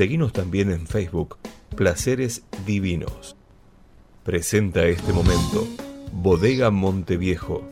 Seguimos también en Facebook, Placeres Divinos. Presenta este momento, Bodega Monteviejo.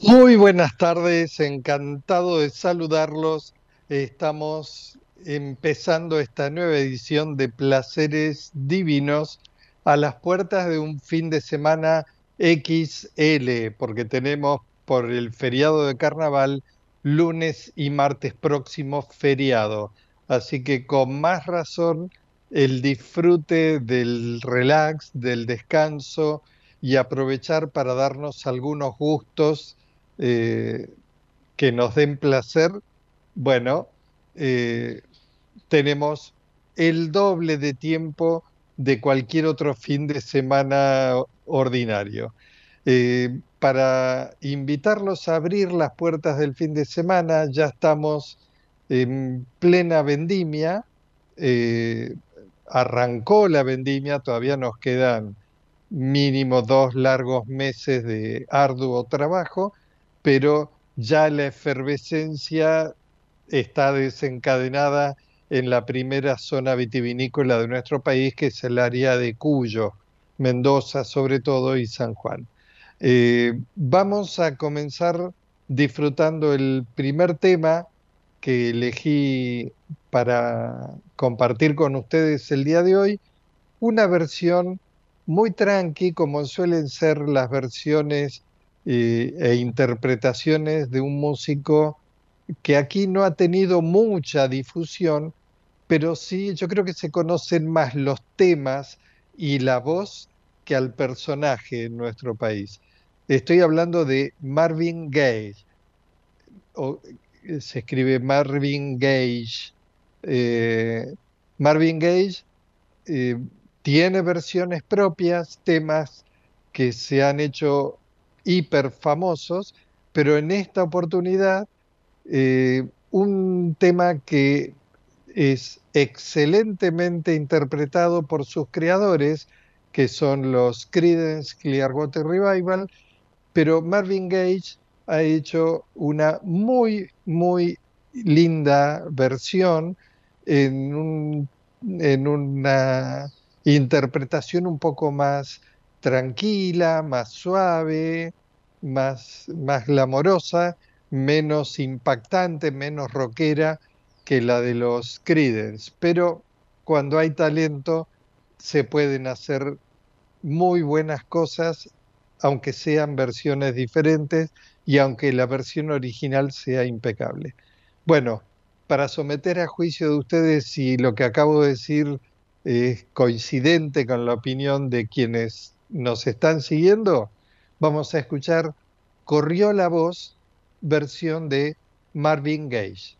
Muy buenas tardes, encantado de saludarlos. Estamos empezando esta nueva edición de Placeres Divinos a las puertas de un fin de semana XL, porque tenemos por el feriado de carnaval lunes y martes próximo feriado. Así que con más razón el disfrute del relax, del descanso y aprovechar para darnos algunos gustos eh, que nos den placer, bueno, eh, tenemos el doble de tiempo de cualquier otro fin de semana ordinario. Eh, para invitarlos a abrir las puertas del fin de semana. Ya estamos en plena vendimia. Eh, arrancó la vendimia, todavía nos quedan mínimo dos largos meses de arduo trabajo, pero ya la efervescencia está desencadenada en la primera zona vitivinícola de nuestro país, que es el área de Cuyo, Mendoza sobre todo y San Juan. Eh, vamos a comenzar disfrutando el primer tema que elegí para compartir con ustedes el día de hoy, una versión muy tranqui, como suelen ser las versiones eh, e interpretaciones de un músico que aquí no ha tenido mucha difusión, pero sí yo creo que se conocen más los temas y la voz que al personaje en nuestro país. Estoy hablando de Marvin Gaye. se escribe Marvin Gage. Eh, Marvin Gaye eh, tiene versiones propias, temas que se han hecho hiper famosos, pero en esta oportunidad eh, un tema que es excelentemente interpretado por sus creadores, que son los Creedence Clearwater Revival, pero Marvin Gage ha hecho una muy, muy linda versión en, en una interpretación un poco más tranquila, más suave, más, más glamorosa, menos impactante, menos rockera que la de los Creedence. Pero cuando hay talento se pueden hacer muy buenas cosas aunque sean versiones diferentes y aunque la versión original sea impecable. Bueno, para someter a juicio de ustedes si lo que acabo de decir es coincidente con la opinión de quienes nos están siguiendo, vamos a escuchar Corrió la voz, versión de Marvin Gaye.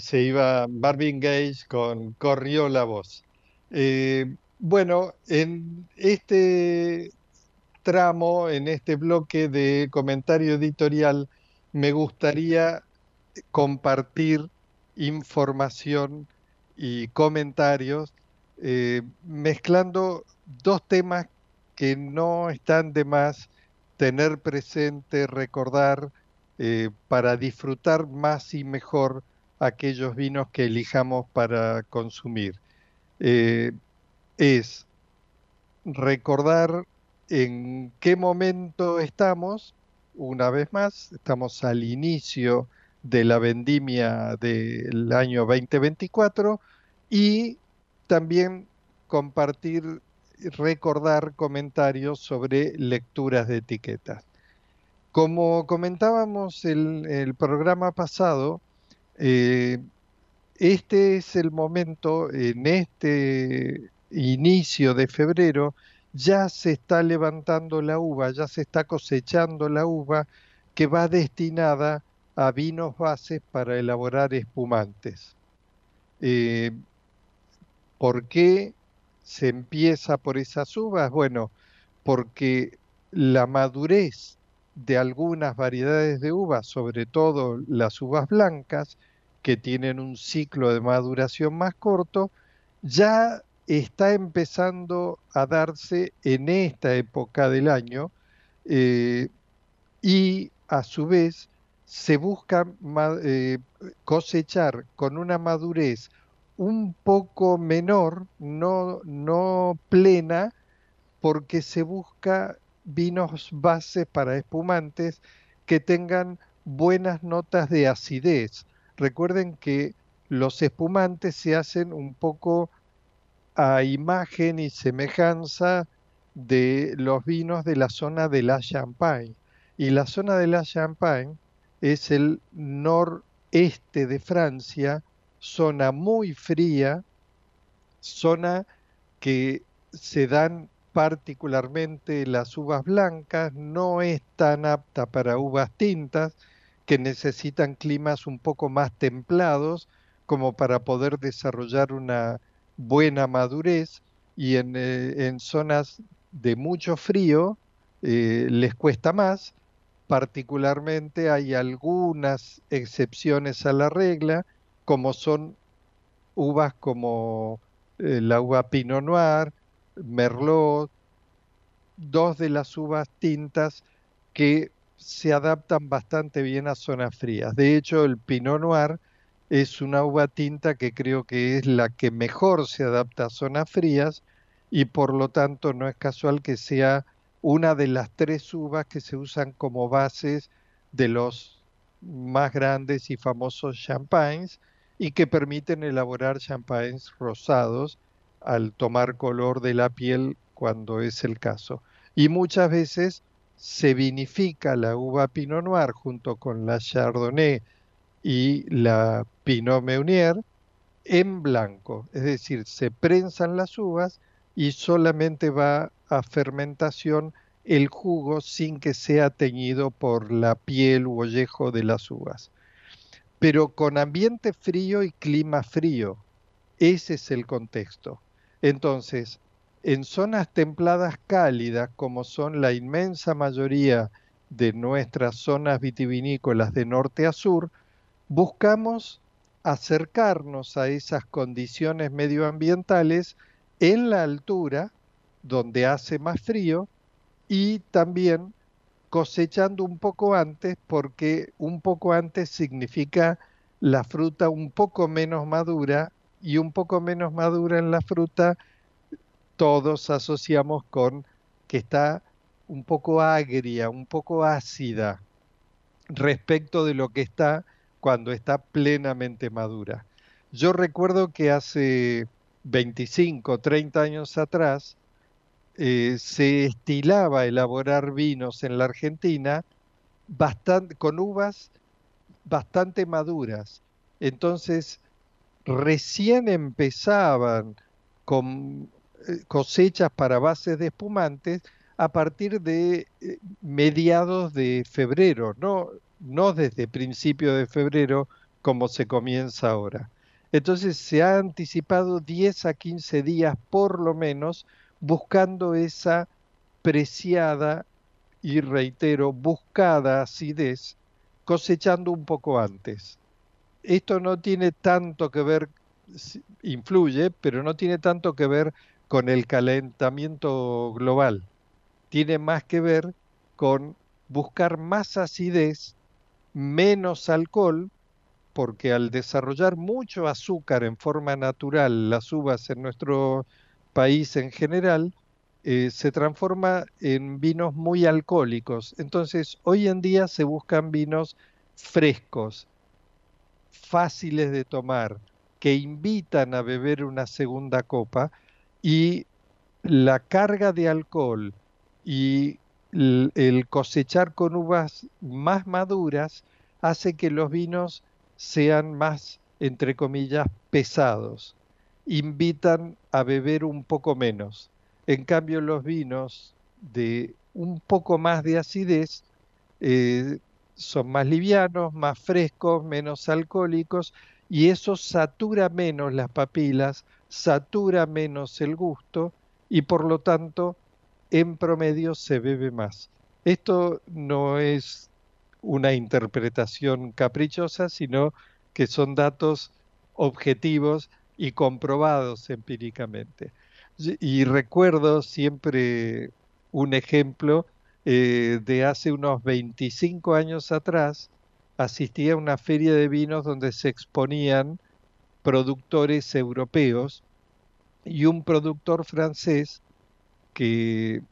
Se iba Marvin Gage con Corrió la voz. Eh, bueno, en este tramo, en este bloque de comentario editorial, me gustaría compartir información y comentarios eh, mezclando dos temas que no están de más tener presente, recordar, eh, para disfrutar más y mejor aquellos vinos que elijamos para consumir. Eh, es recordar en qué momento estamos, una vez más, estamos al inicio de la vendimia del año 2024 y también compartir, recordar comentarios sobre lecturas de etiquetas. Como comentábamos en el programa pasado, eh, este es el momento, en este inicio de febrero, ya se está levantando la uva, ya se está cosechando la uva que va destinada a vinos bases para elaborar espumantes. Eh, ¿Por qué se empieza por esas uvas? Bueno, porque la madurez de algunas variedades de uvas, sobre todo las uvas blancas, que tienen un ciclo de maduración más corto, ya está empezando a darse en esta época del año eh, y a su vez se busca eh, cosechar con una madurez un poco menor, no, no plena, porque se busca vinos base para espumantes que tengan buenas notas de acidez. Recuerden que los espumantes se hacen un poco a imagen y semejanza de los vinos de la zona de la Champagne. Y la zona de la Champagne es el noreste de Francia, zona muy fría, zona que se dan particularmente las uvas blancas, no es tan apta para uvas tintas, que necesitan climas un poco más templados como para poder desarrollar una buena madurez y en, eh, zonas de mucho frío eh, les cuesta más, particularmente hay algunas excepciones a la regla, como son uvas como eh, la uva Pinot Noir, Merlot, dos de las uvas tintas que se adaptan bastante bien a zonas frías. De hecho, el Pinot Noir es una uva tinta que creo que es la que mejor se adapta a zonas frías y por lo tanto no es casual que sea una de las tres uvas que se usan como bases de los más grandes y famosos champagnes y que permiten elaborar champagnes rosados al tomar color de la piel cuando es el caso. Y muchas veces se vinifica la uva Pinot Noir junto con la Chardonnay y la Pinot Meunier en blanco, es decir, se prensan las uvas y solamente va a fermentación el jugo sin que sea teñido por la piel u ollejo de las uvas. Pero con ambiente frío y clima frío, ese es el contexto. Entonces, en zonas templadas cálidas, como son la inmensa mayoría de nuestras zonas vitivinícolas de norte a sur, buscamos acercarnos a esas condiciones medioambientales en la altura, donde hace más frío, y también cosechando un poco antes, porque un poco antes significa la fruta un poco menos madura y un poco menos madura en la fruta, todos asociamos con que está un poco agria, un poco ácida respecto de lo que está cuando está plenamente madura. Yo recuerdo que hace 25, 30 años atrás eh, se estilaba elaborar vinos en la Argentina bastante, con uvas bastante maduras. Entonces recién empezaban con eh, cosechas para bases de espumantes a partir de eh, mediados de febrero, no, no desde principio de febrero como se comienza ahora. Entonces se ha anticipado 10 a 15 días por lo menos buscando esa preciada y reitero, buscada acidez, cosechando un poco antes. Esto no tiene tanto que ver, influye, pero no tiene tanto que ver con el calentamiento global. Tiene más que ver con buscar más acidez, menos alcohol, porque al desarrollar mucho azúcar en forma natural, las uvas en nuestro país en general, eh, se transforma en vinos muy alcohólicos. Entonces, hoy en día se buscan vinos frescos, fáciles de tomar, que invitan a beber una segunda copa y la carga de alcohol y el cosechar con uvas más maduras hace que los vinos sean más, entre comillas, pesados. Invitan a beber un poco menos. En cambio, los vinos de un poco más de acidez eh, son más livianos, más frescos, menos alcohólicos y eso satura menos las papilas, satura menos el gusto y por lo tanto en promedio se bebe más. Esto no es una interpretación caprichosa, sino que son datos objetivos y comprobados empíricamente. Y recuerdo siempre un ejemplo eh, de hace unos 25 años atrás, asistí a una feria de vinos donde se exponían productores europeos y un productor francés que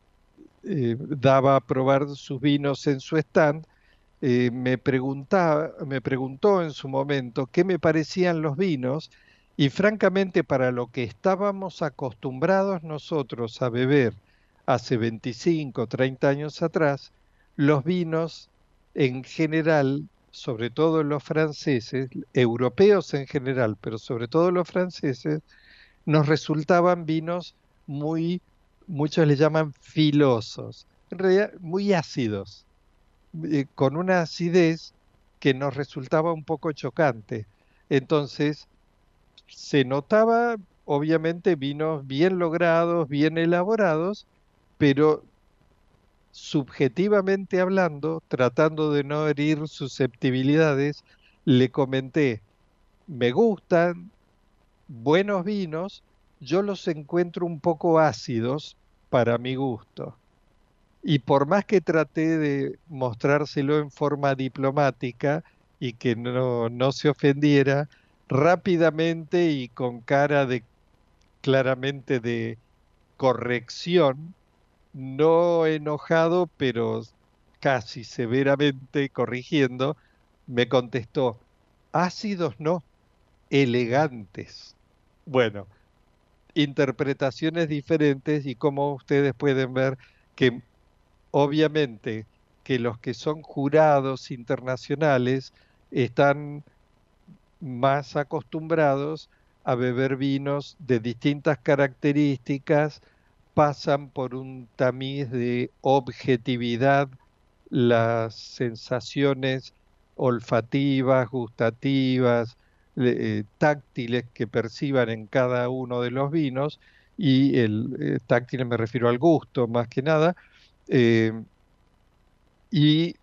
eh, daba a probar sus vinos en su stand, eh, me, preguntaba, me preguntó en su momento qué me parecían los vinos y francamente para lo que estábamos acostumbrados nosotros a beber hace 25, 30 años atrás, los vinos en general, sobre todo los franceses, europeos en general, pero sobre todo los franceses, nos resultaban vinos muy muchos le llaman filosos, en realidad muy ácidos, eh, con una acidez que nos resultaba un poco chocante. Entonces, se notaba, obviamente, vinos bien logrados, bien elaborados, pero subjetivamente hablando, tratando de no herir susceptibilidades, le comenté, me gustan buenos vinos, yo los encuentro un poco ácidos para mi gusto. Y por más que traté de mostrárselo en forma diplomática y que no, no se ofendiera, rápidamente y con cara de claramente de corrección, no enojado, pero casi severamente corrigiendo, me contestó, ácidos no, elegantes. Bueno, interpretaciones diferentes y como ustedes pueden ver que obviamente que los que son jurados internacionales están más acostumbrados a beber vinos de distintas características, pasan por un tamiz de objetividad las sensaciones olfativas, gustativas, eh, táctiles que perciban en cada uno de los vinos, y el eh, táctil me refiero al gusto más que nada, eh, y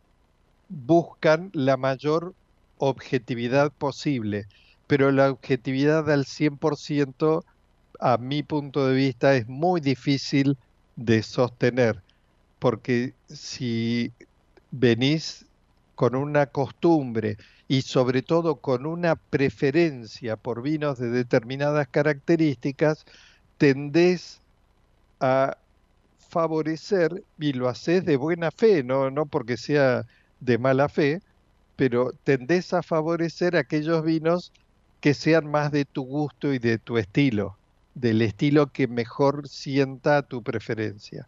buscan la mayor objetividad posible, pero la objetividad al 100% a mi punto de vista es muy difícil de sostener, porque si venís con una costumbre y sobre todo con una preferencia por vinos de determinadas características, tendés a favorecer, y lo haces de buena fe, no, no porque sea de mala fe, pero tendés a favorecer aquellos vinos que sean más de tu gusto y de tu estilo, del estilo que mejor sienta tu preferencia.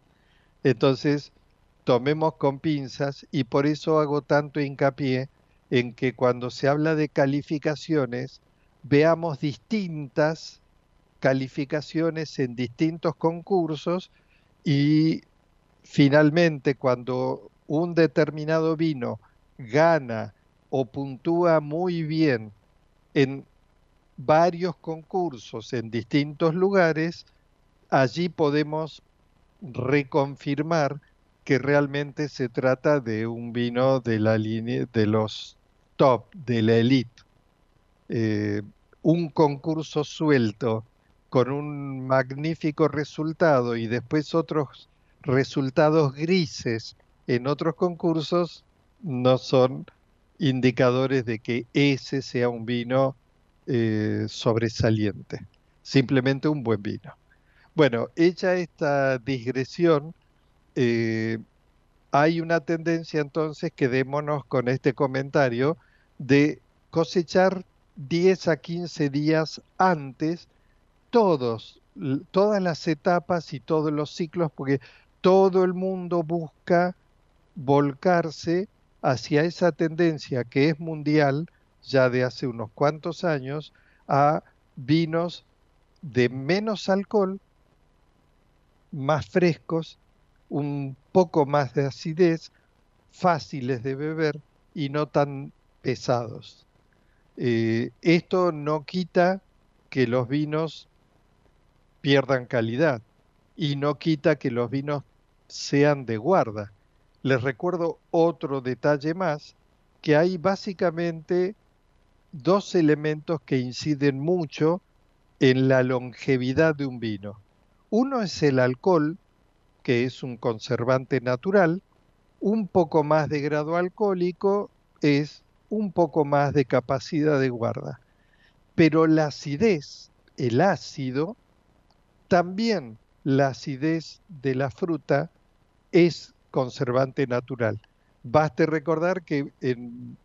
Entonces, tomemos con pinzas y por eso hago tanto hincapié en que cuando se habla de calificaciones, veamos distintas calificaciones en distintos concursos y finalmente cuando un determinado vino gana o puntúa muy bien en varios concursos en distintos lugares, allí podemos reconfirmar que realmente se trata de un vino de la línea de los top, de la elite. Eh, un concurso suelto con un magnífico resultado y después otros resultados grises en otros concursos no son indicadores de que ese sea un vino eh, sobresaliente, simplemente un buen vino. Bueno, hecha esta digresión, eh, hay una tendencia entonces, quedémonos con este comentario, de cosechar 10 a 15 días antes todos, todas las etapas y todos los ciclos, porque todo el mundo busca volcarse hacia esa tendencia que es mundial ya de hace unos cuantos años a vinos de menos alcohol, más frescos, un poco más de acidez, fáciles de beber y no tan pesados. Eh, esto no quita que los vinos pierdan calidad y no quita que los vinos sean de guarda. Les recuerdo otro detalle más, que hay básicamente dos elementos que inciden mucho en la longevidad de un vino. Uno es el alcohol, que es un conservante natural, un poco más de grado alcohólico es un poco más de capacidad de guarda. Pero la acidez, el ácido, también la acidez de la fruta es conservante natural. Baste recordar que en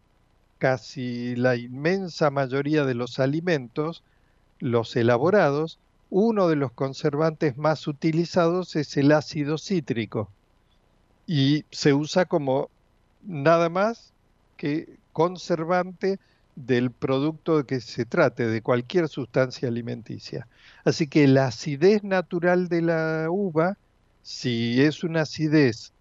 casi la inmensa mayoría de los alimentos, los elaborados, uno de los conservantes más utilizados es el ácido cítrico y se usa como nada más que conservante del producto de que se trate, de cualquier sustancia alimenticia. Así que la acidez natural de la uva, si es una acidez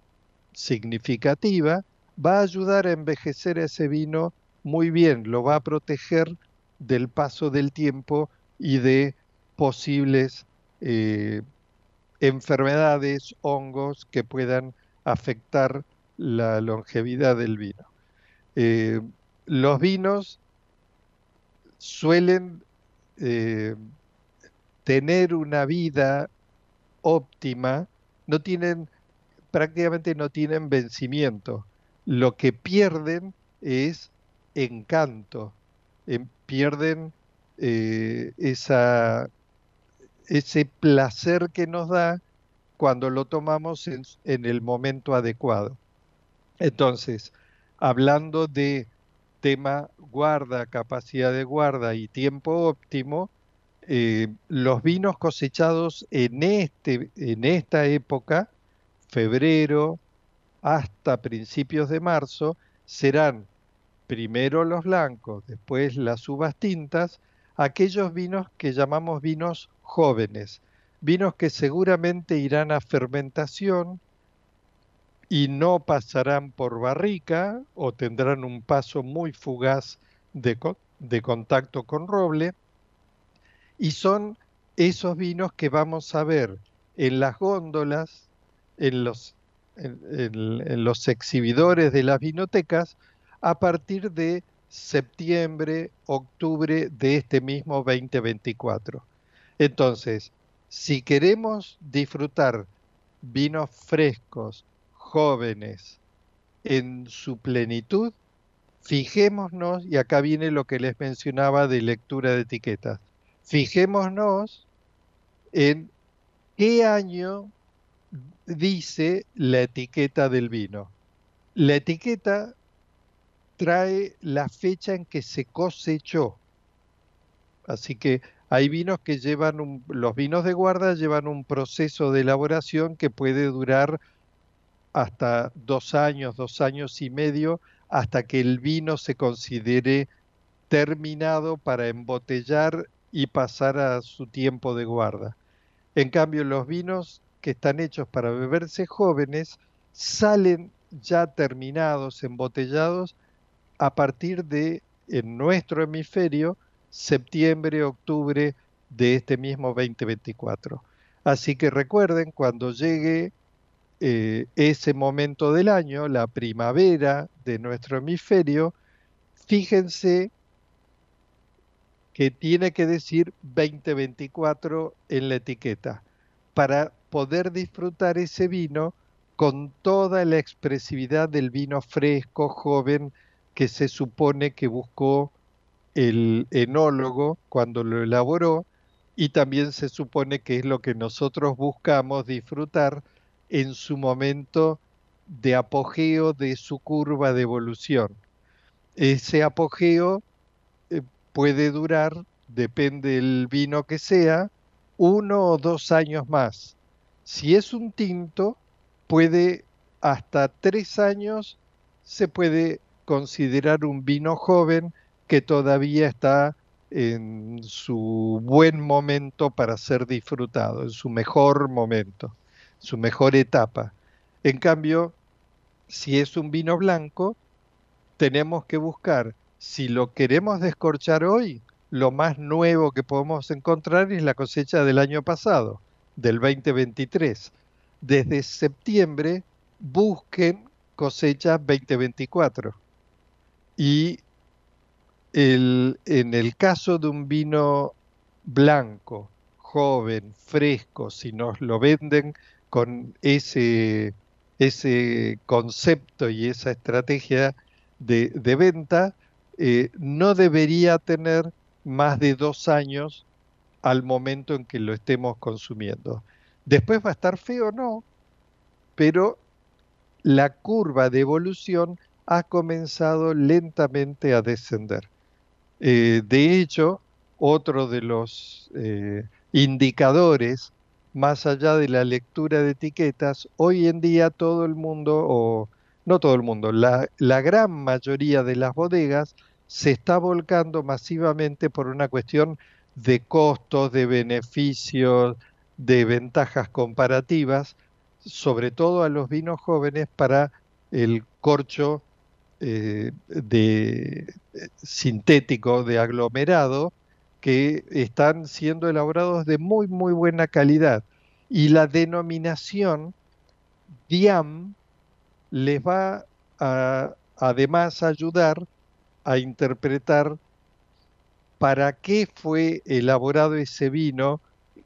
significativa, va a ayudar a envejecer ese vino muy bien, lo va a proteger del paso del tiempo y de posibles eh, enfermedades, hongos que puedan afectar la longevidad del vino. Eh, los vinos suelen eh, tener una vida óptima, no tienen, prácticamente no tienen vencimiento. Lo que pierden es encanto, em, pierden eh, esa, ese placer que nos da cuando lo tomamos en el momento adecuado. Entonces, hablando de tema guarda, capacidad de guarda y tiempo óptimo, eh, los vinos cosechados en, este, en esta época, febrero hasta principios de marzo, serán primero los blancos, después las uvas tintas, aquellos vinos que llamamos vinos jóvenes, vinos que seguramente irán a fermentación y no pasarán por barrica o tendrán un paso muy fugaz de, contacto con roble, y son esos vinos que vamos a ver en las góndolas, en los, en, los exhibidores de las vinotecas, a partir de septiembre, octubre de este mismo 2024. Entonces, si queremos disfrutar vinos frescos, jóvenes, en su plenitud, fijémonos, y acá viene lo que les mencionaba de lectura de etiquetas, fijémonos en qué año dice la etiqueta del vino. La etiqueta trae la fecha en que se cosechó. Así que hay vinos que llevan, los vinos de guarda llevan un proceso de elaboración que puede durar hasta dos años, dos años y medio, hasta que el vino se considere terminado para embotellar y pasar a su tiempo de guarda. En cambio, los vinos que están hechos para beberse jóvenes salen ya terminados, embotellados, a partir de, en nuestro hemisferio, septiembre, octubre de este mismo 2024. Así que recuerden, cuando llegue eh, ese momento del año, la primavera de nuestro hemisferio, fíjense que tiene que decir 2024 en la etiqueta para poder disfrutar ese vino con toda la expresividad del vino fresco, joven, que se supone que buscó el enólogo cuando lo elaboró y también se supone que es lo que nosotros buscamos disfrutar en su momento de apogeo de su curva de evolución. Ese apogeo puede durar, depende del vino que sea, uno o dos años más. Si es un tinto, puede hasta tres años, se puede considerar un vino joven que todavía está en su buen momento para ser disfrutado, en su mejor momento, su mejor etapa. En cambio, si es un vino blanco, tenemos que buscar si lo queremos descorchar hoy, lo más nuevo que podemos encontrar es la cosecha del año pasado, del 2023. Desde septiembre busquen cosecha 2024. Y el, en el caso de un vino blanco, joven, fresco, si nos lo venden con ese, ese concepto y esa estrategia de, de venta, eh, no debería tener más de dos años al momento en que lo estemos consumiendo. Después va a estar feo, no, pero la curva de evolución ha comenzado lentamente a descender. Eh, de hecho, otro de los eh, indicadores, más allá de la lectura de etiquetas, hoy en día todo el mundo, o no todo el mundo, la, gran mayoría de las bodegas se está volcando masivamente por una cuestión de costos, de beneficios, de ventajas comparativas, sobre todo a los vinos jóvenes para el corcho eh, de, eh, sintético de aglomerado que están siendo elaborados de muy muy buena calidad y la denominación DIAM les va a además ayudar a interpretar para qué fue elaborado ese vino,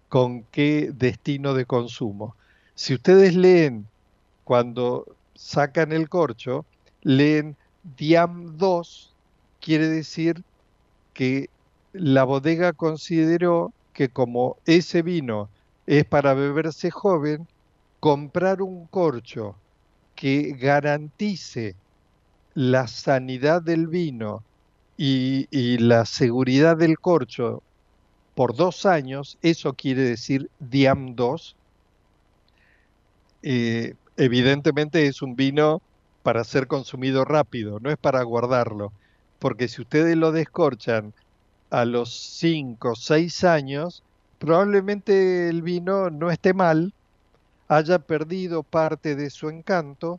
con qué destino de consumo. Si ustedes leen cuando sacan el corcho, leen Diam 2, quiere decir que la bodega consideró que como ese vino es para beberse joven, comprar un corcho que garantice la sanidad del vino y, la seguridad del corcho por dos años, eso quiere decir DIAM 2, eh, evidentemente es un vino para ser consumido rápido, no es para guardarlo, porque si ustedes lo descorchan a los 5 o 6 años, probablemente el vino no esté mal, haya perdido parte de su encanto,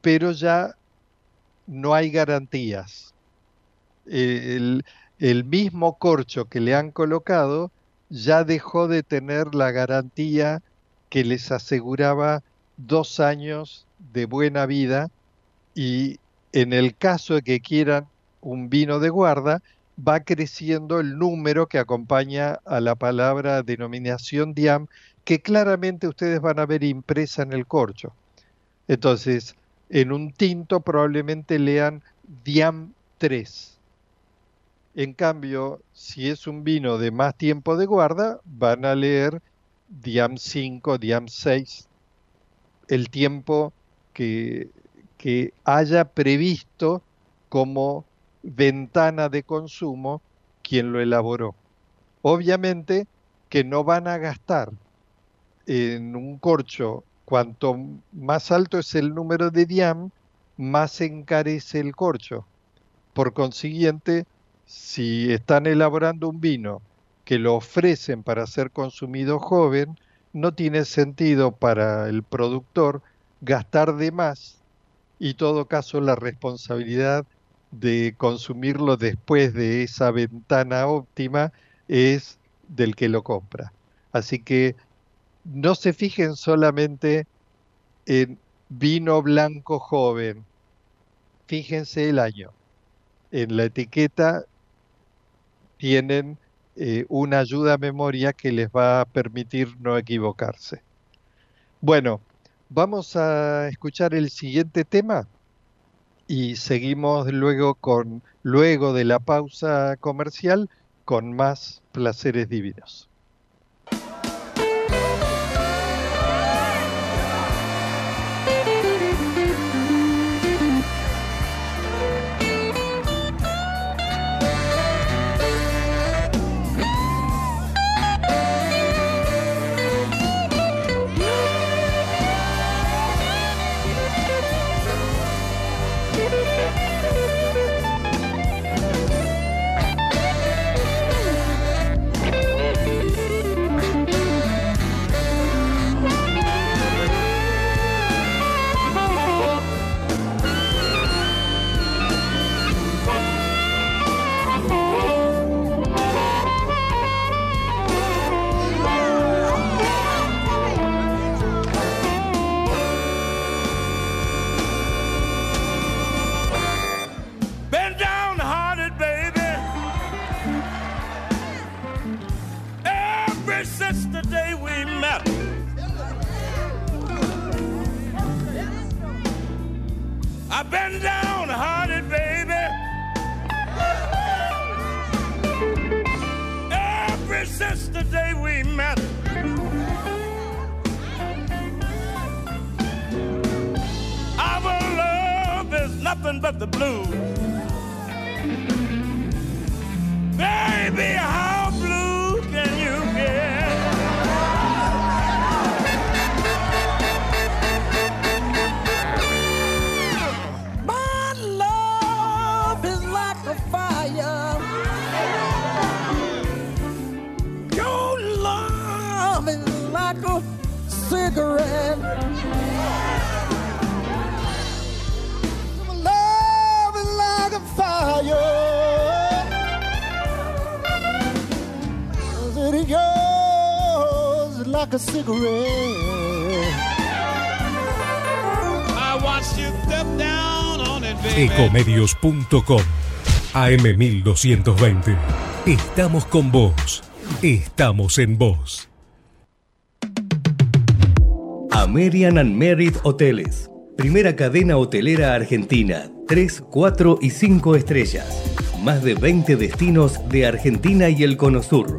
pero ya no hay garantías. El, el mismo corcho que le han colocado ya dejó de tener la garantía que les aseguraba dos años de buena vida y en el caso de que quieran un vino de guarda, va creciendo el número que acompaña a la palabra denominación DIAM que claramente ustedes van a ver impresa en el corcho. Entonces, en un tinto probablemente lean Diam 3. En cambio, si es un vino de más tiempo de guarda, van a leer Diam 5, Diam 6, el tiempo que, que haya previsto como ventana de consumo quien lo elaboró. Obviamente que no van a gastar en un corcho, cuanto más alto es el número de diam, más encarece el corcho. Por consiguiente, si están elaborando un vino que lo ofrecen para ser consumido joven, no tiene sentido para el productor gastar de más y todo caso la responsabilidad de consumirlo después de esa ventana óptima es del que lo compra. Así que no se fijen solamente en vino blanco joven, fíjense el año. En la etiqueta tienen eh, una ayuda a memoria que les va a permitir no equivocarse. Bueno, vamos a escuchar el siguiente tema y seguimos luego con luego de la pausa comercial con más placeres divinos. been downhearted, baby. Ever since the day we met. Our love is nothing but the blues. Ecomedios.com AM1220. Estamos con vos. Estamos en vos. American and Merit Hoteles. Primera cadena hotelera argentina. 3, 4 y 5 estrellas. Más de 20 destinos de Argentina y el Cono Sur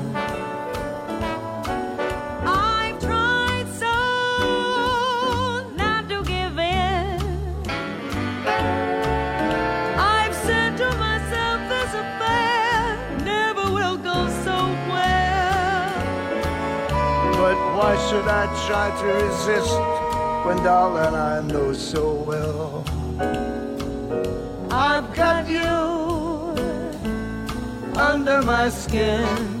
Why should I try to resist when, darling, I know so well I've got you under my skin.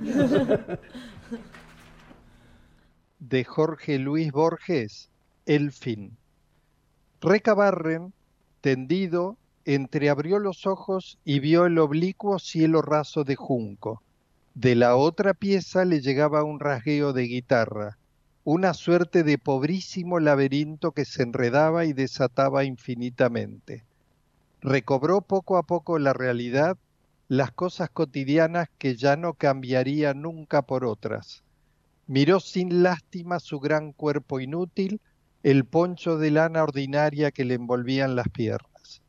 de Jorge Luis Borges, El fin. Recabarren, tendido, entreabrió los ojos y vio el oblicuo cielo raso de junco. De la otra pieza le llegaba un rasgueo de guitarra, una suerte de pobrísimo laberinto que se enredaba y desataba infinitamente. Recobró poco a poco la realidad, las cosas cotidianas que ya no cambiaría nunca por otras. Miró sin lástima su gran cuerpo inútil, el poncho de lana ordinaria que le envolvían las piernas.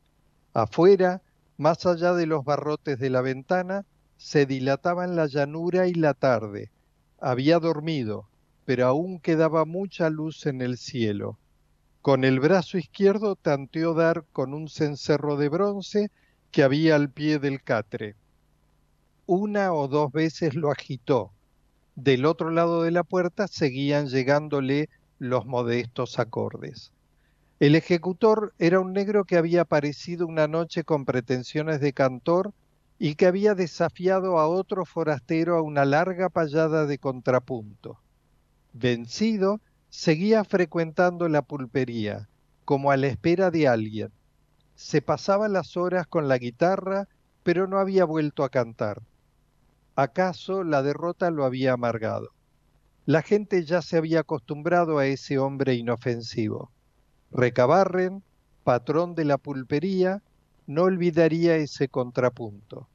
Afuera, más allá de los barrotes de la ventana, se dilataban la llanura y la tarde. Había dormido, pero aún quedaba mucha luz en el cielo. Con el brazo izquierdo tanteó dar con un cencerro de bronce que había al pie del catre. Una o dos veces lo agitó. Del otro lado de la puerta seguían llegándole los modestos acordes. El ejecutor era un negro que había aparecido una noche con pretensiones de cantor y que había desafiado a otro forastero a una larga payada de contrapunto. Vencido, seguía frecuentando la pulpería, como a la espera de alguien. Se pasaba las horas con la guitarra, pero no había vuelto a cantar. ¿Acaso la derrota lo había amargado? La gente ya se había acostumbrado a ese hombre inofensivo. Recabarren, patrón de la pulpería, no olvidaría ese contrapunto.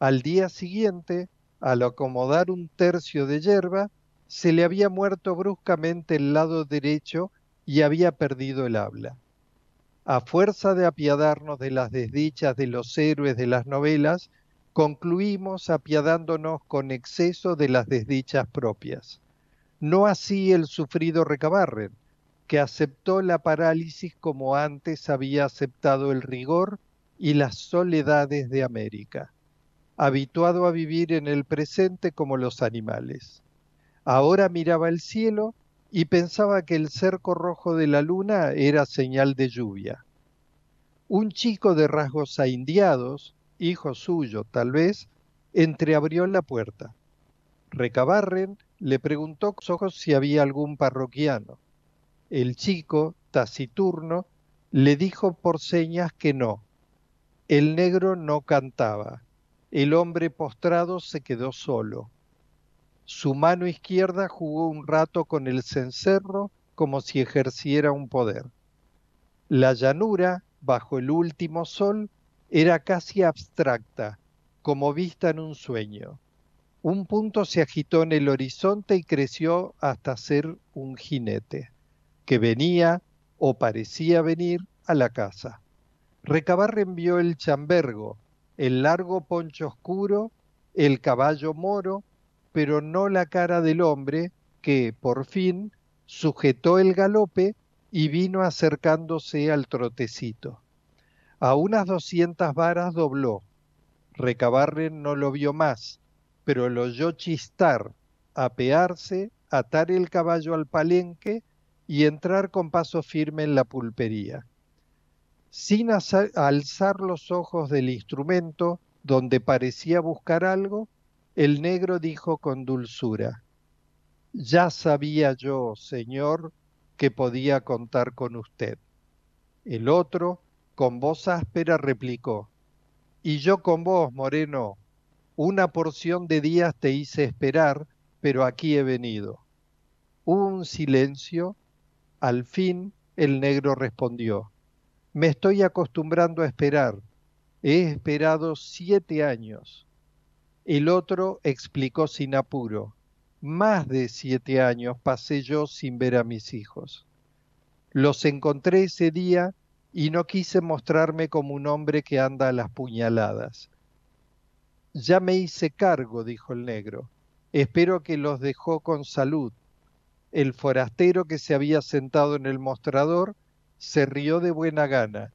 Al día siguiente, al acomodar un tercio de yerba, se le había muerto bruscamente el lado derecho y había perdido el habla. A fuerza de apiadarnos de las desdichas de los héroes de las novelas, concluimos apiadándonos con exceso de las desdichas propias. No así el sufrido Recabarren, que aceptó la parálisis como antes había aceptado el rigor y las soledades de América, habituado a vivir en el presente como los animales. Ahora miraba el cielo y pensaba que el cerco rojo de la luna era señal de lluvia. Un chico de rasgos aindiados, hijo suyo tal vez, entreabrió la puerta. Recabarren le preguntó con ojos si había algún parroquiano. El chico, taciturno, le dijo por señas que no. El negro no cantaba. El hombre postrado se quedó solo. Su mano izquierda jugó un rato con el cencerro como si ejerciera un poder. La llanura, bajo el último sol, era casi abstracta, como vista en un sueño. Un punto se agitó en el horizonte y creció hasta ser un jinete, que venía, o parecía venir, a la casa. Recabarren vio el chambergo, el largo poncho oscuro, el caballo moro, pero no la cara del hombre que, por fin, sujetó el galope y vino acercándose al trotecito. A unas doscientas varas dobló. Recabarren no lo vio más, pero lo oyó chistar, apearse, atar el caballo al palenque y entrar con paso firme en la pulpería. Sin alzar los ojos del instrumento, donde parecía buscar algo, el negro dijo con dulzura, Ya sabía yo, señor, que podía contar con usted. El otro, con voz áspera, replicó, Y yo con vos, Moreno, una porción de días te hice esperar, pero aquí he venido. Hubo un silencio, al fin el negro respondió, me estoy acostumbrando a esperar. He esperado siete años. El otro explicó sin apuro. Más de siete años pasé yo sin ver a mis hijos. Los encontré ese día y no quise mostrarme como un hombre que anda a las puñaladas. Ya me hice cargo, dijo el negro. Espero que los dejó con salud. El forastero que se había sentado en el mostrador se rió de buena gana,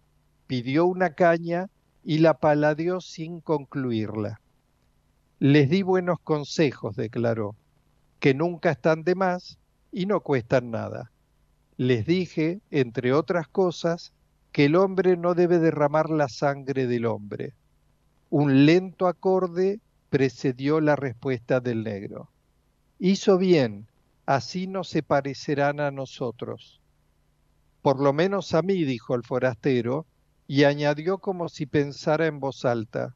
pidió una caña y la paladeó sin concluirla. Les di buenos consejos, declaró, que nunca están de más y no cuestan nada. Les dije, entre otras cosas, que el hombre no debe derramar la sangre del hombre. Un lento acorde precedió la respuesta del negro. Hizo bien, así no se parecerán a nosotros. Por lo menos a mí, dijo el forastero, y añadió como si pensara en voz alta,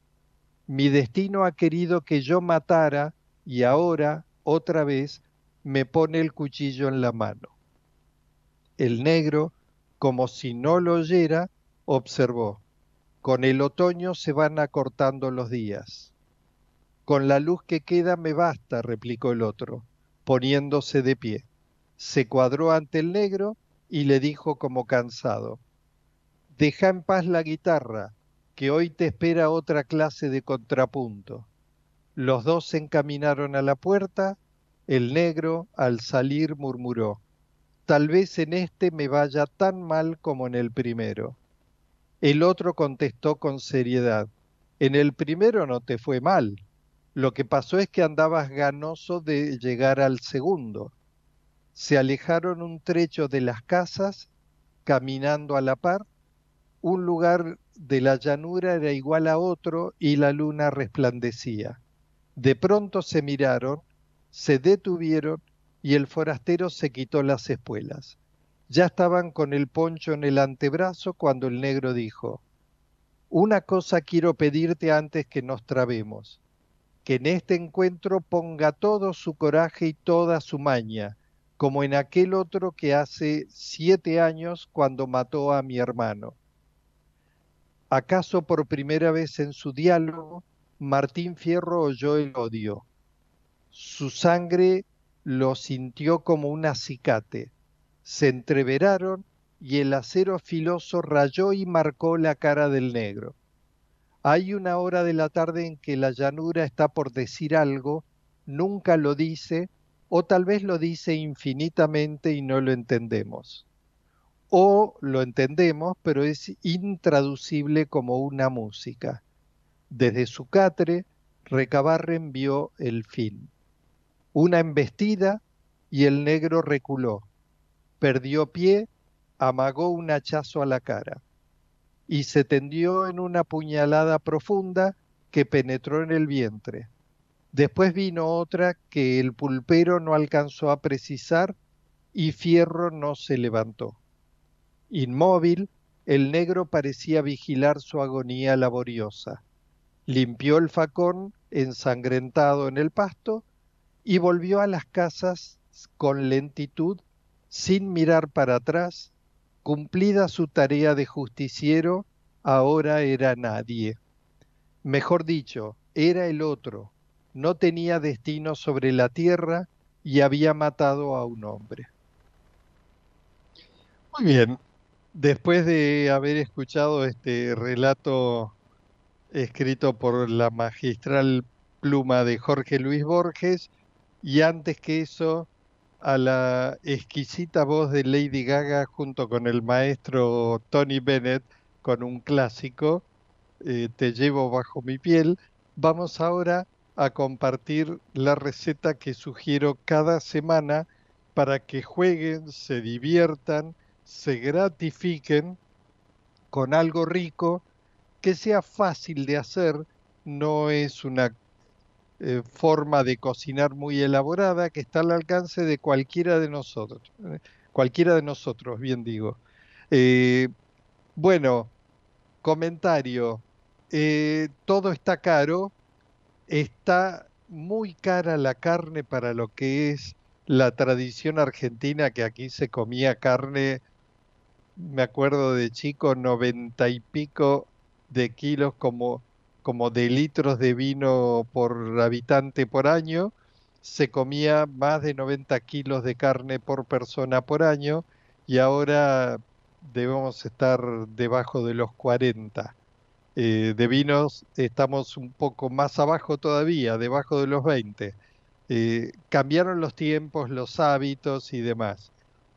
mi destino ha querido que yo matara y ahora, otra vez, me pone el cuchillo en la mano. El negro, como si no lo oyera, observó, con el otoño se van acortando los días. Con la luz que queda me basta, replicó el otro, poniéndose de pie. Se cuadró ante el negro y le dijo como cansado, Deja en paz la guitarra, que hoy te espera otra clase de contrapunto. Los dos se encaminaron a la puerta, el negro al salir murmuró, Tal vez en este me vaya tan mal como en el primero. El otro contestó con seriedad, En el primero no te fue mal. Lo que pasó es que andabas ganoso de llegar al segundo se alejaron un trecho de las casas, caminando a la par. Un lugar de la llanura era igual a otro y la luna resplandecía. De pronto se miraron, se detuvieron y el forastero se quitó las espuelas. Ya estaban con el poncho en el antebrazo cuando el negro dijo, Una cosa quiero pedirte antes que nos trabemos, que en este encuentro ponga todo su coraje y toda su maña, como en aquel otro que hace siete años cuando mató a mi hermano. ¿Acaso por primera vez en su diálogo Martín Fierro oyó el odio? Su sangre lo sintió como un acicate. Se entreveraron y el acero filoso rayó y marcó la cara del negro. Hay una hora de la tarde en que la llanura está por decir algo, nunca lo dice, o tal vez lo dice infinitamente y no lo entendemos. O lo entendemos, pero es intraducible como una música. Desde su catre, Recabarren vio el fin. Una embestida y el negro reculó. Perdió pie, amagó un hachazo a la cara y se tendió en una puñalada profunda que penetró en el vientre. Después vino otra que el pulpero no alcanzó a precisar y Fierro no se levantó. Inmóvil, el negro parecía vigilar su agonía laboriosa. Limpió el facón ensangrentado en el pasto y volvió a las casas con lentitud, sin mirar para atrás, cumplida su tarea de justiciero, ahora era nadie. Mejor dicho, era el otro, no tenía destino sobre la tierra y había matado a un hombre. Muy bien, después de haber escuchado este relato escrito por la magistral pluma de Jorge Luis Borges, y antes que eso, a la exquisita voz de Lady Gaga junto con el maestro Tony Bennett con un clásico, eh, Te llevo bajo mi piel, vamos ahora a compartir la receta que sugiero cada semana para que jueguen, se diviertan se gratifiquen con algo rico que sea fácil de hacer, no es una eh, forma de cocinar muy elaborada que está al alcance de cualquiera de nosotros, eh, cualquiera de nosotros, bien digo. Eh, bueno, comentario, todo está caro, está muy cara la carne para lo que es la tradición argentina, que aquí se comía carne me acuerdo de chico, noventa y pico de kilos como, como de litros de vino por habitante por año. Se comía más de 90 kilos de carne por persona por año y ahora debemos estar debajo de los 40. Eh, de vinos estamos un poco más abajo todavía, debajo de los 20. Eh, cambiaron los tiempos, los hábitos y demás.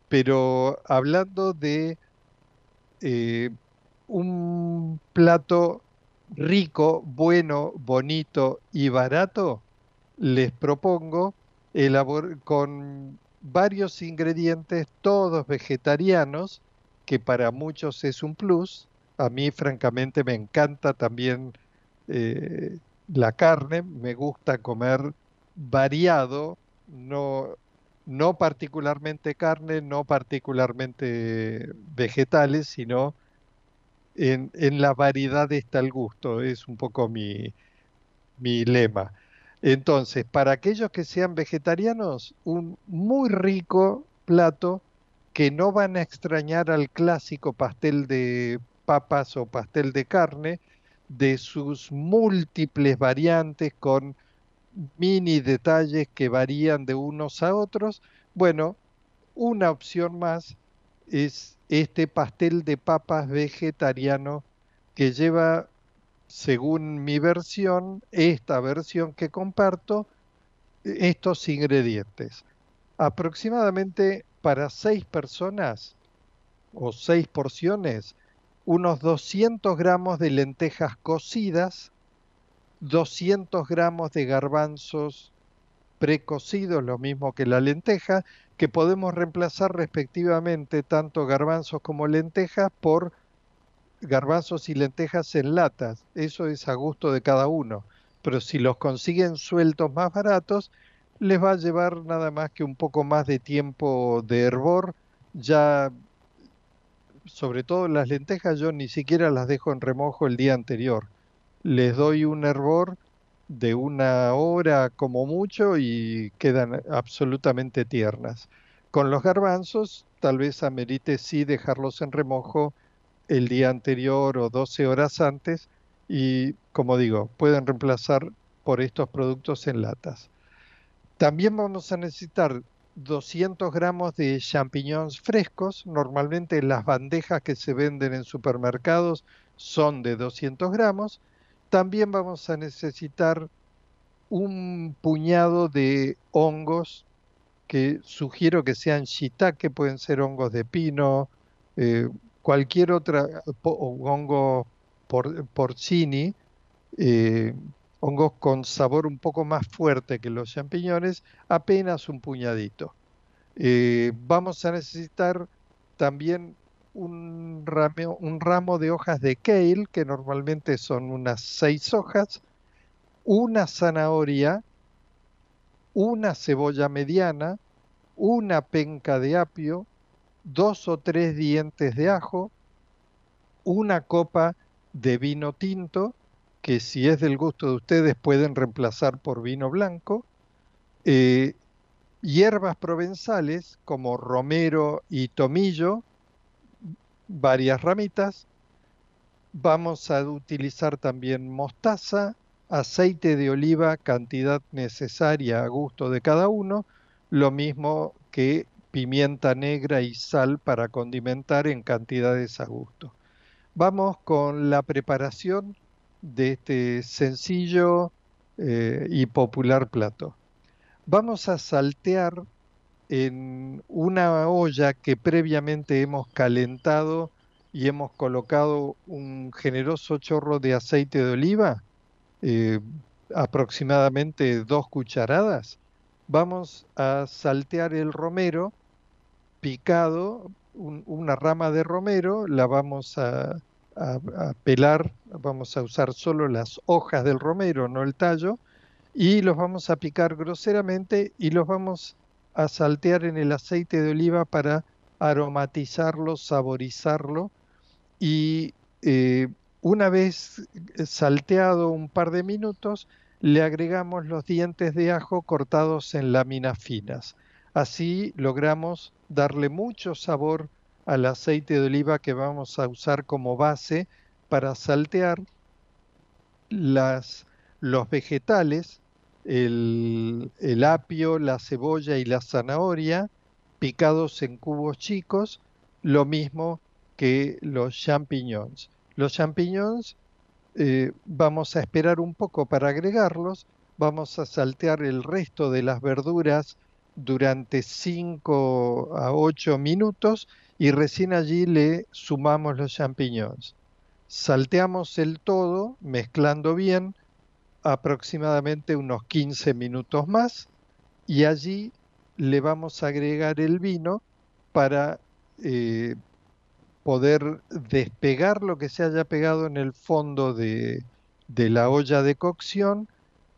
Pero hablando de eh, un plato rico, bueno, bonito y barato, les propongo con varios ingredientes, todos vegetarianos, que para muchos es un plus. A mí, francamente, me encanta también eh, la carne, me gusta comer variado, no no particularmente carne, no particularmente vegetales, sino en, la variedad está el gusto, es un poco mi, mi lema. Entonces, para aquellos que sean vegetarianos, un muy rico plato que no van a extrañar al clásico pastel de papas o pastel de carne, de sus múltiples variantes con mini detalles que varían de unos a otros. Bueno, una opción más es este pastel de papas vegetariano que lleva, según mi versión, esta versión que comparto, estos ingredientes. Aproximadamente para seis personas o seis porciones, unos 200 gramos de lentejas cocidas, 200 gramos de garbanzos precocidos, lo mismo que la lenteja, que podemos reemplazar respectivamente tanto garbanzos como lentejas por garbanzos y lentejas en latas. Eso es a gusto de cada uno. Pero si los consiguen sueltos más baratos, les va a llevar nada más que un poco más de tiempo de hervor. Ya, sobre todo las lentejas, yo ni siquiera las dejo en remojo el día anterior les doy un hervor de una hora como mucho y quedan absolutamente tiernas. Con los garbanzos tal vez amerite sí dejarlos en remojo el día anterior o 12 horas antes y como digo, pueden reemplazar por estos productos en latas. También vamos a necesitar 200 gramos de champiñones frescos. Normalmente las bandejas que se venden en supermercados son de 200 gramos también vamos a necesitar un puñado de hongos que sugiero que sean shiitake, pueden ser hongos de pino, eh, cualquier otra hongo por, porcini, eh, hongos con sabor un poco más fuerte que los champiñones, apenas un puñadito. Eh, vamos a necesitar también un ramo, un ramo de hojas de kale, que normalmente son unas seis hojas, una zanahoria, una cebolla mediana, una penca de apio, dos o tres dientes de ajo, una copa de vino tinto, que si es del gusto de ustedes pueden reemplazar por vino blanco, eh, hierbas provenzales como romero y tomillo, varias ramitas. Vamos a utilizar también mostaza, aceite de oliva, cantidad necesaria a gusto de cada uno, lo mismo que pimienta negra y sal para condimentar en cantidades a gusto. Vamos con la preparación de este sencillo eh, y popular plato. Vamos a saltear en una olla que previamente hemos calentado y hemos colocado un generoso chorro de aceite de oliva, eh, aproximadamente dos cucharadas. Vamos a saltear el romero picado, una rama de romero, la vamos a, a pelar, vamos a usar solo las hojas del romero, no el tallo, y los vamos a picar groseramente y los vamos a saltear en el aceite de oliva para aromatizarlo, saborizarlo y eh, una vez salteado un par de minutos le agregamos los dientes de ajo cortados en láminas finas. Así logramos darle mucho sabor al aceite de oliva que vamos a usar como base para saltear las, los vegetales el, apio, la cebolla y la zanahoria picados en cubos chicos, lo mismo que los champiñones. Los champiñones eh, vamos a esperar un poco para agregarlos, vamos a saltear el resto de las verduras durante 5 a 8 minutos y recién allí le sumamos los champiñones. Salteamos el todo mezclando bien aproximadamente unos 15 minutos más y allí le vamos a agregar el vino para eh, poder despegar lo que se haya pegado en el fondo de, de la olla de cocción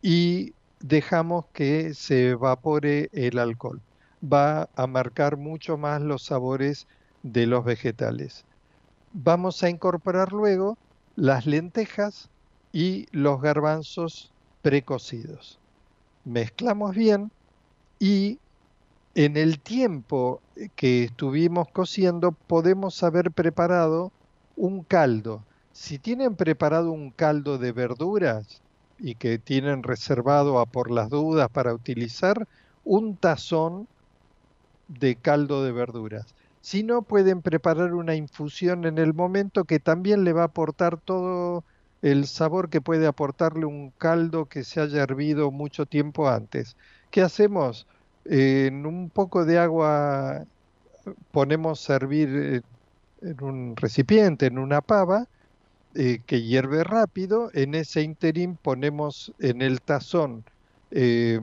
y dejamos que se evapore el alcohol. Va a marcar mucho más los sabores de los vegetales. Vamos a incorporar luego las lentejas y los garbanzos precocidos. Mezclamos bien y en el tiempo que estuvimos cociendo podemos haber preparado un caldo. Si tienen preparado un caldo de verduras y que tienen reservado a por las dudas para utilizar, un tazón de caldo de verduras. Si no, pueden preparar una infusión en el momento que también le va a aportar todo el sabor que puede aportarle un caldo que se haya hervido mucho tiempo antes. ¿Qué hacemos? en un poco de agua ponemos a hervir en un recipiente, en una pava, eh, que hierve rápido. En ese interín ponemos en el tazón eh,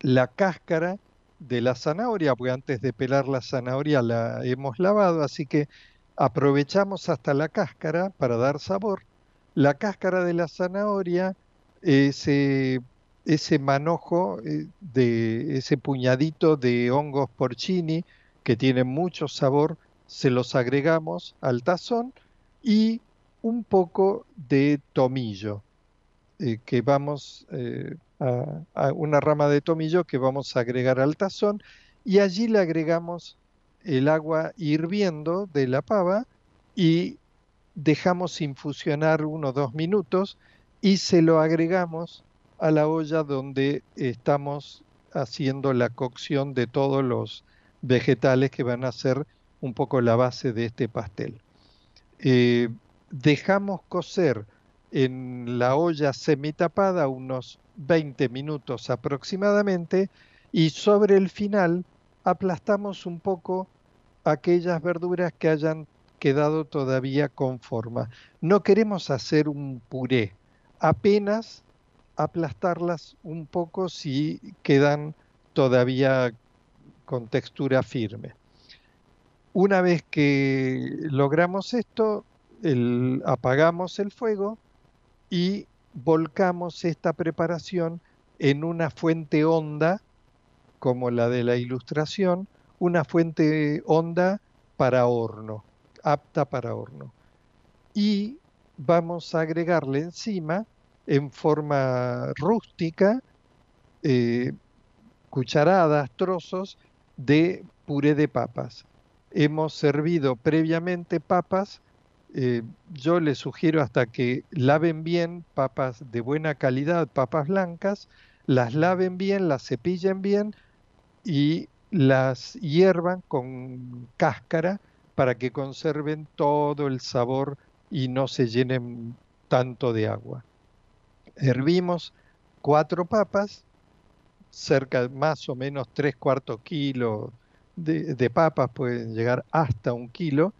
la cáscara de la zanahoria, porque antes de pelar la zanahoria la hemos lavado, así que aprovechamos hasta la cáscara para dar sabor la cáscara de la zanahoria, ese, ese manojo eh, de ese puñadito de hongos porcini que tienen mucho sabor, se los agregamos al tazón y un poco de tomillo, eh, que vamos eh, a, a, una rama de tomillo que vamos a agregar al tazón y allí le agregamos el agua hirviendo de la pava y dejamos infusionar uno o dos minutos y se lo agregamos a la olla donde estamos haciendo la cocción de todos los vegetales que van a ser un poco la base de este pastel. Eh, dejamos cocer en la olla semitapada unos 20 minutos aproximadamente y sobre el final aplastamos un poco aquellas verduras que hayan quedado todavía con forma. No queremos hacer un puré, apenas aplastarlas un poco si quedan todavía con textura firme. Una vez que logramos esto, apagamos el fuego y volcamos esta preparación en una fuente honda como la de la ilustración, una fuente honda para horno, apta para horno. Y vamos a agregarle encima, en forma rústica, eh, cucharadas, trozos de puré de papas. Hemos servido previamente papas. eh, yo les sugiero hasta que laven bien papas de buena calidad, papas blancas, las laven bien, las cepillen bien y las hiervan con cáscara para que conserven todo el sabor y no se llenen tanto de agua. Hervimos cuatro papas, cerca más o menos tres cuartos kilo de, de papas, pueden llegar hasta un kilo.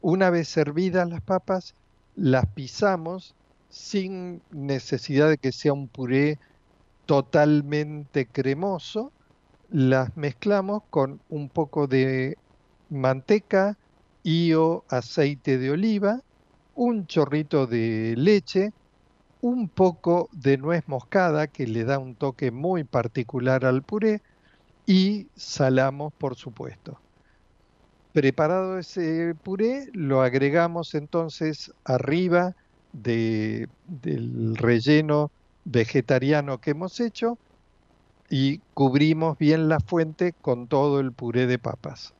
Una vez servidas las papas, las pisamos sin necesidad de que sea un puré totalmente cremoso, las mezclamos con un poco de manteca y o aceite de oliva, un chorrito de leche, un poco de nuez moscada que le da un toque muy particular al puré y salamos por supuesto. Preparado ese puré, lo agregamos entonces arriba de, del relleno vegetariano que hemos hecho y cubrimos bien la fuente con todo el puré de papas.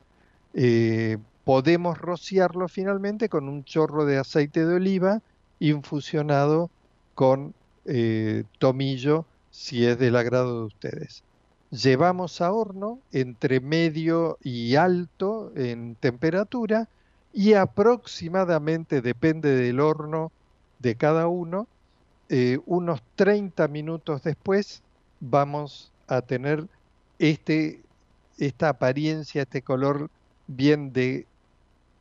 Eh, podemos rociarlo finalmente con un chorro de aceite de oliva infusionado con eh, tomillo si es del agrado de ustedes. Llevamos a horno entre medio y alto en temperatura y aproximadamente, depende del horno de cada uno, eh, unos 30 minutos después vamos a tener este, esta apariencia, este color bien de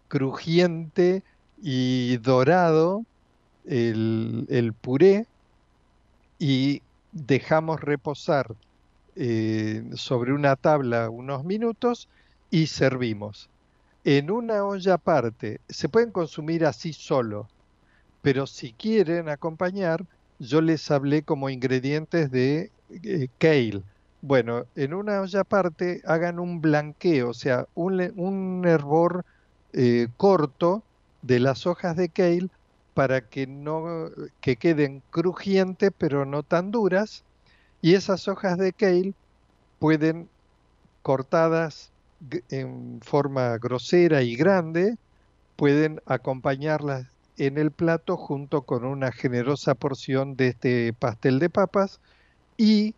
crujiente y dorado, el, el puré, y dejamos reposar eh, sobre una tabla unos minutos y servimos. En una olla aparte, se pueden consumir así solo, pero si quieren acompañar, yo les hablé como ingredientes de eh, kale. Bueno, en una olla aparte hagan un blanqueo, o sea, un, un hervor eh, corto de las hojas de kale para que no que queden crujientes pero no tan duras. Y esas hojas de kale pueden cortadas en forma grosera y grande pueden acompañarlas en el plato junto con una generosa porción de este pastel de papas y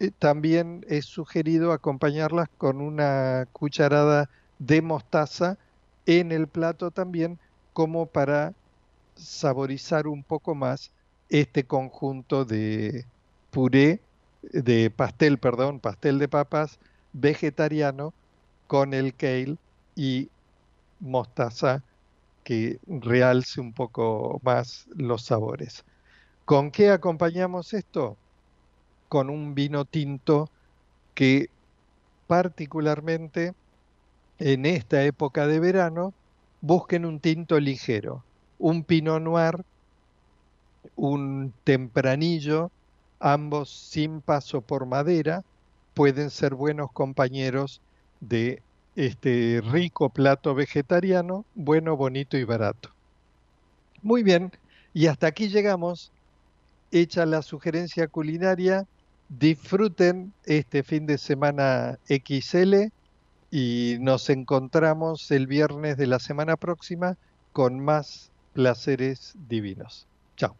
eh, también es sugerido acompañarlas con una cucharada de mostaza en el plato también como para saborizar un poco más este conjunto de puré, de pastel, perdón, pastel de papas vegetariano con el kale y mostaza que realce un poco más los sabores. ¿Con qué acompañamos esto? Con un vino tinto que particularmente en esta época de verano busquen un tinto ligero, un pinot noir, un tempranillo, ambos sin paso por madera, pueden ser buenos compañeros de este rico plato vegetariano, bueno, bonito y barato. Muy bien, y hasta aquí llegamos. Hecha la sugerencia culinaria, disfruten este fin de semana XL y nos encontramos el viernes de la semana próxima con más placeres divinos. Chao.